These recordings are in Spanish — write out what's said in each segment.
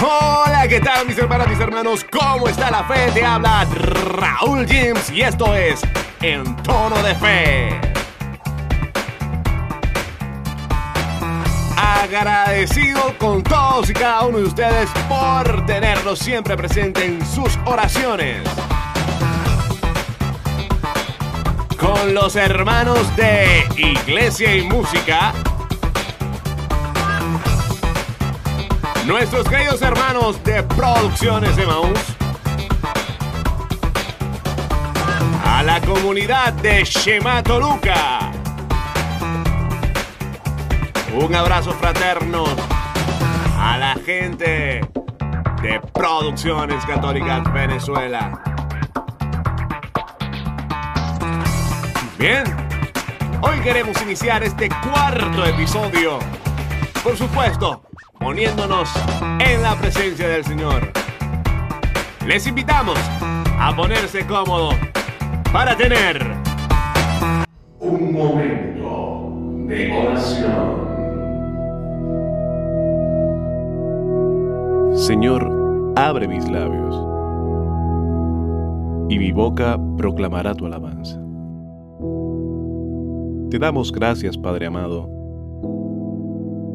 Hola, ¿qué tal mis hermanas, mis hermanos? ¿Cómo está la fe? Te habla Raúl James y esto es En Tono de Fe. Agradecido con todos y cada uno de ustedes por tenerlos siempre presente en sus oraciones. Con los hermanos de Iglesia y Música. Nuestros queridos hermanos de Producciones de Maús, a la comunidad de Shema Toluca, un abrazo fraterno a la gente de Producciones Católicas Venezuela. Bien, hoy queremos iniciar este cuarto episodio, por supuesto, poniéndonos en la presencia del Señor. Les invitamos a ponerse cómodo para tener un momento de oración. Señor, abre mis labios, y mi boca proclamará tu alabanza. Te damos gracias, Padre amado,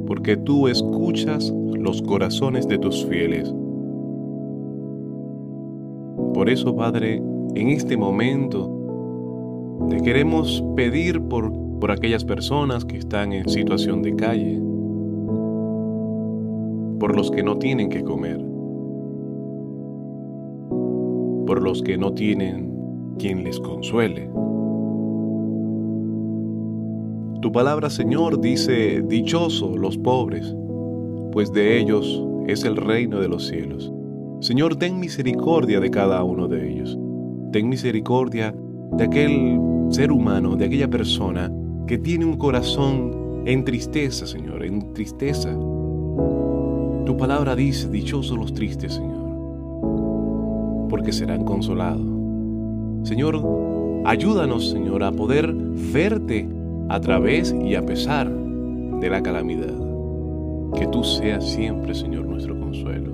porque tú escuchas los corazones de tus fieles. Por eso, Padre, en este momento te queremos pedir por, por aquellas personas que están en situación de calle, por los que no tienen que comer, por los que no tienen quien les consuele. Tu palabra, Señor, dice, dichoso los pobres, pues de ellos es el reino de los cielos. Señor, ten misericordia de cada uno de ellos. Ten misericordia de aquel ser humano, de aquella persona que tiene un corazón en tristeza, Señor, en tristeza. Tu palabra dice, dichosos los tristes, Señor, porque serán consolados. Señor, ayúdanos, Señor, a poder verte a través y a pesar de la calamidad. Que tú seas siempre, Señor, nuestro consuelo.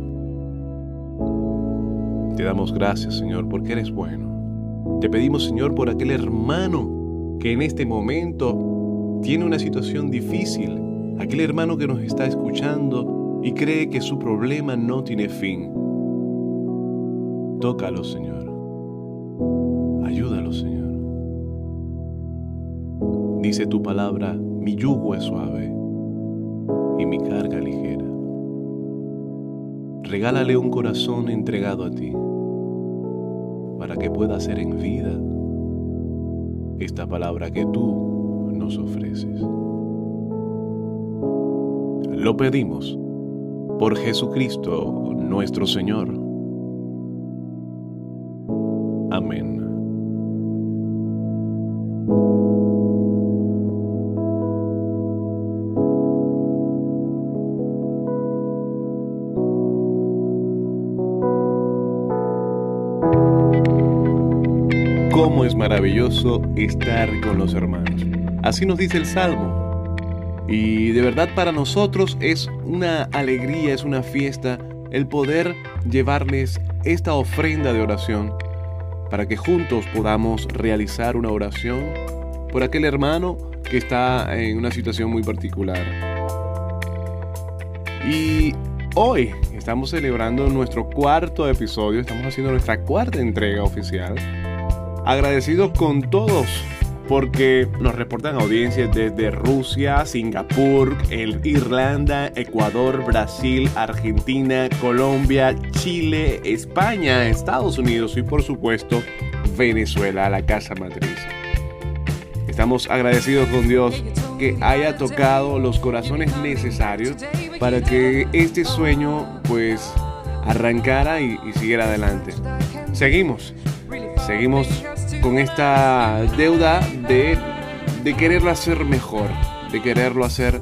Te damos gracias, Señor, porque eres bueno. Te pedimos, Señor, por aquel hermano que en este momento tiene una situación difícil, aquel hermano que nos está escuchando y cree que su problema no tiene fin. Tócalo, Señor. Dice tu palabra, mi yugo es suave y mi carga ligera. Regálale un corazón entregado a ti para que pueda hacer en vida esta palabra que tú nos ofreces. Lo pedimos por Jesucristo nuestro Señor. Cómo es maravilloso estar con los hermanos. Así nos dice el Salmo. Y de verdad para nosotros es una alegría, es una fiesta el poder llevarles esta ofrenda de oración para que juntos podamos realizar una oración por aquel hermano que está en una situación muy particular. Y hoy estamos celebrando nuestro cuarto episodio, estamos haciendo nuestra cuarta entrega oficial agradecidos con todos porque nos reportan audiencias desde Rusia, Singapur, Irlanda, Ecuador, Brasil, Argentina, Colombia, Chile, España, Estados Unidos y por supuesto Venezuela, la casa matriz. Estamos agradecidos con Dios que haya tocado los corazones necesarios para que este sueño pues arrancara y, y siguiera adelante. Seguimos, seguimos con esta deuda de, quererlo hacer mejor, de quererlo hacer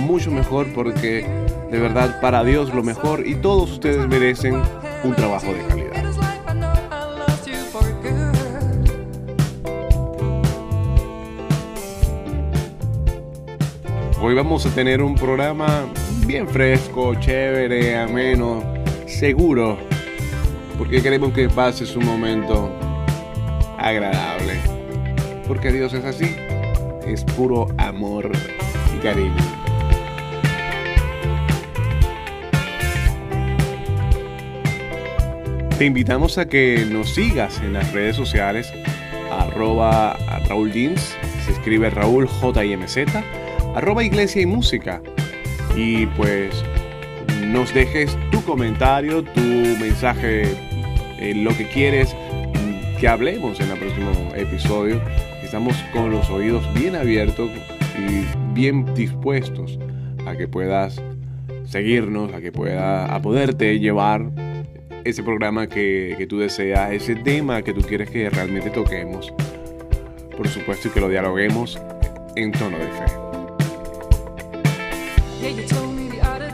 mucho mejor porque de verdad para Dios lo mejor y todos ustedes merecen un trabajo de calidad. Hoy vamos a tener un programa bien fresco, chévere, ameno, seguro, porque queremos que pases un momento agradable. Porque Dios es así, es puro amor y cariño. Te invitamos a que nos sigas en las redes sociales, arroba Raúl Jeans, se escribe Raúl JMZ, arroba Iglesia y Música. Y pues nos dejes tu comentario, tu mensaje, eh, lo que quieres que hablemos en el próximo episodio. Estamos con los oídos bien abiertos y bien dispuestos a que puedas seguirnos, a que pueda a poderte llevar ese programa que, que tú deseas, ese tema que tú quieres que realmente toquemos. Por supuesto, y que lo dialoguemos en tono de fe.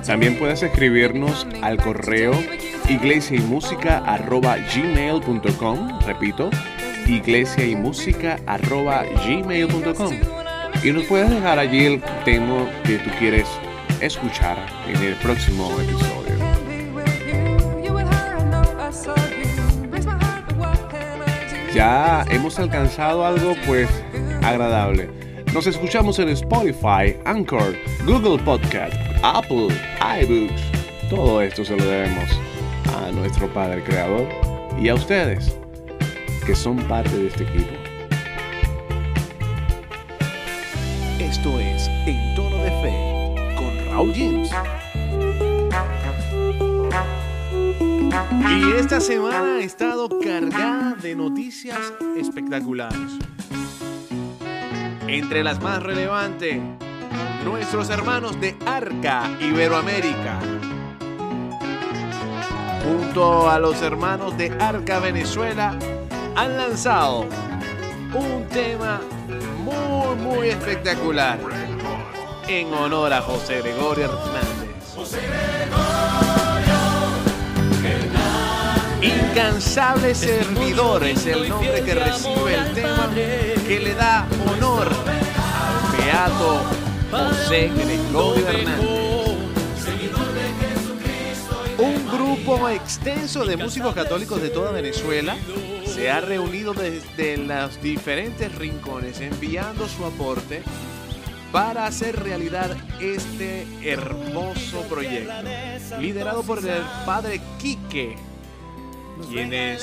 También puedes escribirnos al correo iglesia y música arroba gmail.com. Repito, iglesia y música arroba gmail.com. Y nos puedes dejar allí el tema que tú quieres escuchar en el próximo episodio. Ya hemos alcanzado algo pues agradable. Nos escuchamos en Spotify, Anchor, Google Podcast, Apple, iBooks. Todo esto se lo debemos a nuestro Padre Creador y a ustedes que son parte de este equipo. Esto es En Tono de Fe con Raúl James. Y esta semana ha estado cargada de noticias espectaculares. Entre las más relevantes, nuestros hermanos de Arca Iberoamérica. Junto a los hermanos de Arca Venezuela, han lanzado un tema muy, muy espectacular en honor a José Gregorio Hernández. Incansable servidor es el nombre que recibe el tema que le da honor al beato José Gregorio Hernández. Grupo extenso de músicos católicos de toda Venezuela se ha reunido desde los diferentes rincones enviando su aporte para hacer realidad este hermoso proyecto, liderado por el padre Quique quien es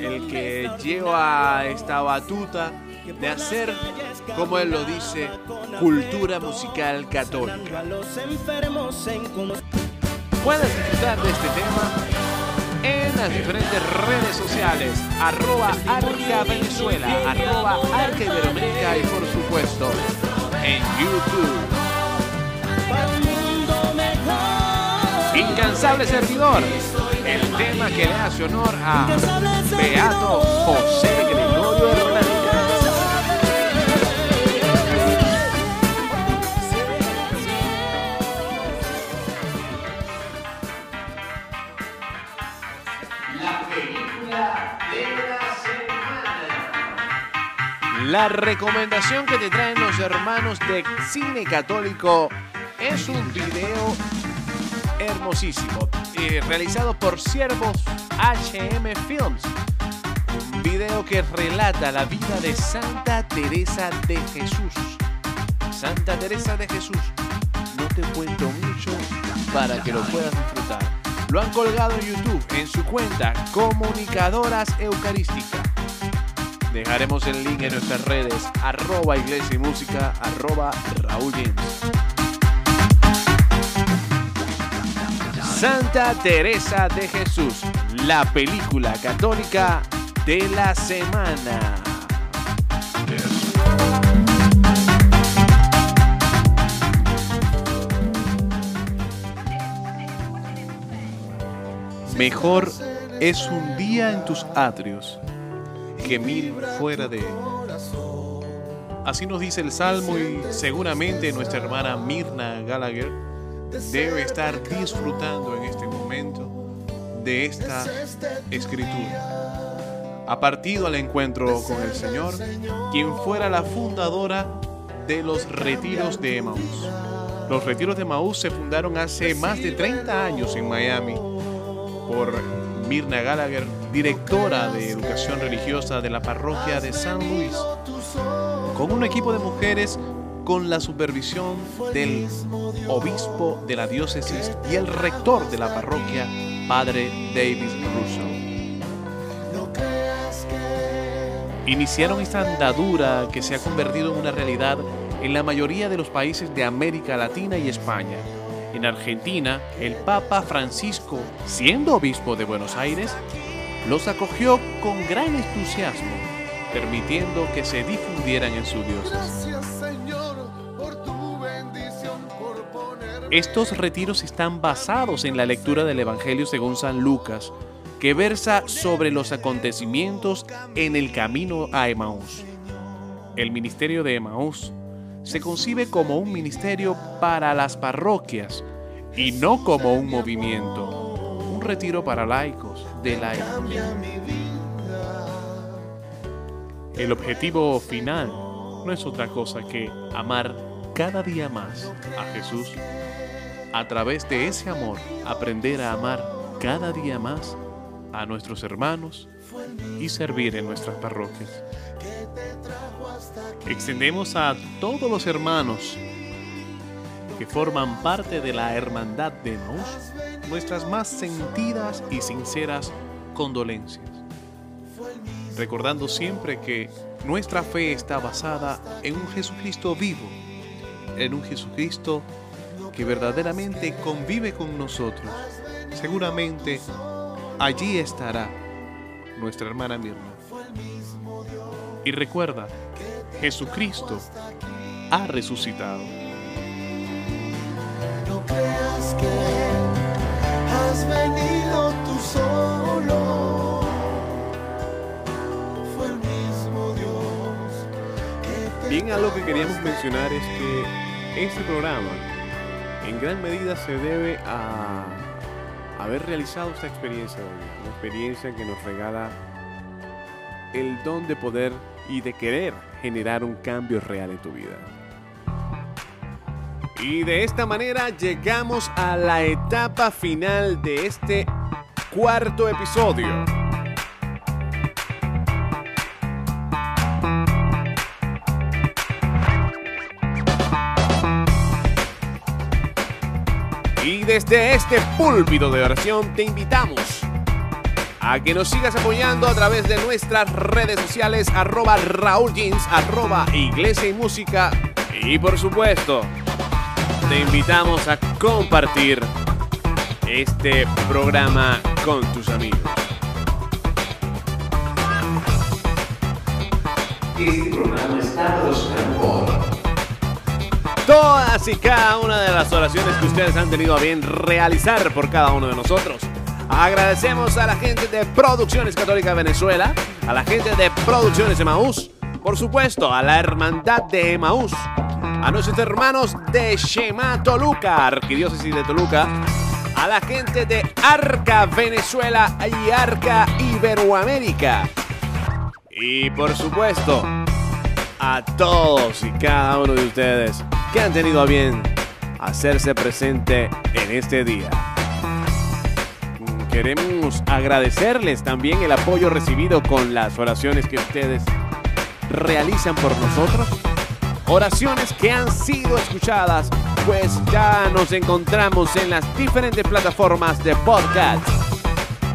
el que lleva esta batuta de hacer, como él lo dice, cultura musical católica. Puedes disfrutar de este tema en las diferentes redes sociales, arroba Arca Venezuela, arroba Arca Iberoamérica y por supuesto en YouTube. Incansable servidor el tema que le hace honor a Beato José Gregorio Hernández. La recomendación que te traen los hermanos de Cine Católico es un video hermosísimo, eh, realizado por Siervos HM Films. Un video que relata la vida de Santa Teresa de Jesús. Santa Teresa de Jesús. No te cuento mucho para que lo puedas disfrutar. Lo han colgado en YouTube en su cuenta Comunicadoras Eucarísticas. Dejaremos el link en nuestras redes, arroba iglesia y música, arroba Raúl James. Santa Teresa de Jesús, la película católica de la semana. Mejor es un día en tus atrios que mil fuera de él. Así nos dice el Salmo y seguramente nuestra hermana Mirna Gallagher debe estar disfrutando en este momento de esta escritura. Ha partido al encuentro con el Señor, quien fuera la fundadora de los retiros de Emmaus. Los retiros de Maús se fundaron hace más de 30 años en Miami por Mirna Gallagher, directora de educación religiosa de la parroquia de San Luis, con un equipo de mujeres con la supervisión del obispo de la diócesis y el rector de la parroquia, Padre David Russell. Iniciaron esta andadura que se ha convertido en una realidad en la mayoría de los países de América Latina y España. En Argentina, el Papa Francisco, siendo obispo de Buenos Aires, los acogió con gran entusiasmo, permitiendo que se difundieran en su diócesis. Estos retiros están basados en la lectura del Evangelio según San Lucas, que versa sobre los acontecimientos en el camino a Emaús. El ministerio de Emaús se concibe como un ministerio para las parroquias y no como un movimiento, un retiro para laicos de la El objetivo final no es otra cosa que amar cada día más a Jesús a través de ese amor aprender a amar cada día más a nuestros hermanos y servir en nuestras parroquias. Extendemos a todos los hermanos que forman parte de la hermandad de Maús nuestras más sentidas y sinceras condolencias, recordando siempre que nuestra fe está basada en un Jesucristo vivo, en un Jesucristo que verdaderamente convive con nosotros, seguramente allí estará nuestra hermana Mirna. Y recuerda, Jesucristo ha resucitado. No creas que has venido tú solo. Fue el mismo Dios Bien, algo que queríamos mencionar es que este programa en gran medida se debe a haber realizado esta experiencia de vida, una experiencia que nos regala el don de poder y de querer generar un cambio real en tu vida. Y de esta manera llegamos a la etapa final de este cuarto episodio. Y desde este púlpito de oración te invitamos a que nos sigas apoyando a través de nuestras redes sociales arroba Raúl Jeans, arroba Iglesia y Música y por supuesto te invitamos a compartir este programa con tus amigos. Este programa está Todas y cada una de las oraciones que ustedes han tenido a bien realizar por cada uno de nosotros. Agradecemos a la gente de Producciones Católica Venezuela, a la gente de Producciones Emaús, por supuesto a la Hermandad de Emaús, a nuestros hermanos de Shema Toluca, Arquidiócesis de Toluca, a la gente de Arca Venezuela y Arca Iberoamérica. Y por supuesto, a todos y cada uno de ustedes que han tenido a bien hacerse presente en este día. Queremos agradecerles también el apoyo recibido con las oraciones que ustedes realizan por nosotros. Oraciones que han sido escuchadas, pues ya nos encontramos en las diferentes plataformas de podcast.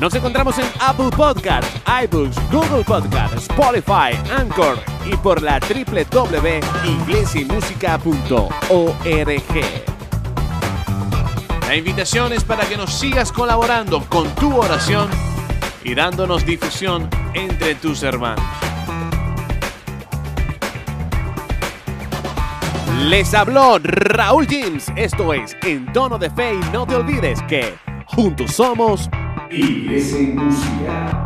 Nos encontramos en Apple Podcast, iBooks, Google Podcast, Spotify, Anchor y por la www.iglesiamusica.org. La invitación es para que nos sigas colaborando con tu oración y dándonos difusión entre tus hermanos. Les habló Raúl James. Esto es En Tono de Fe y no te olvides que juntos somos Iglesia y Música.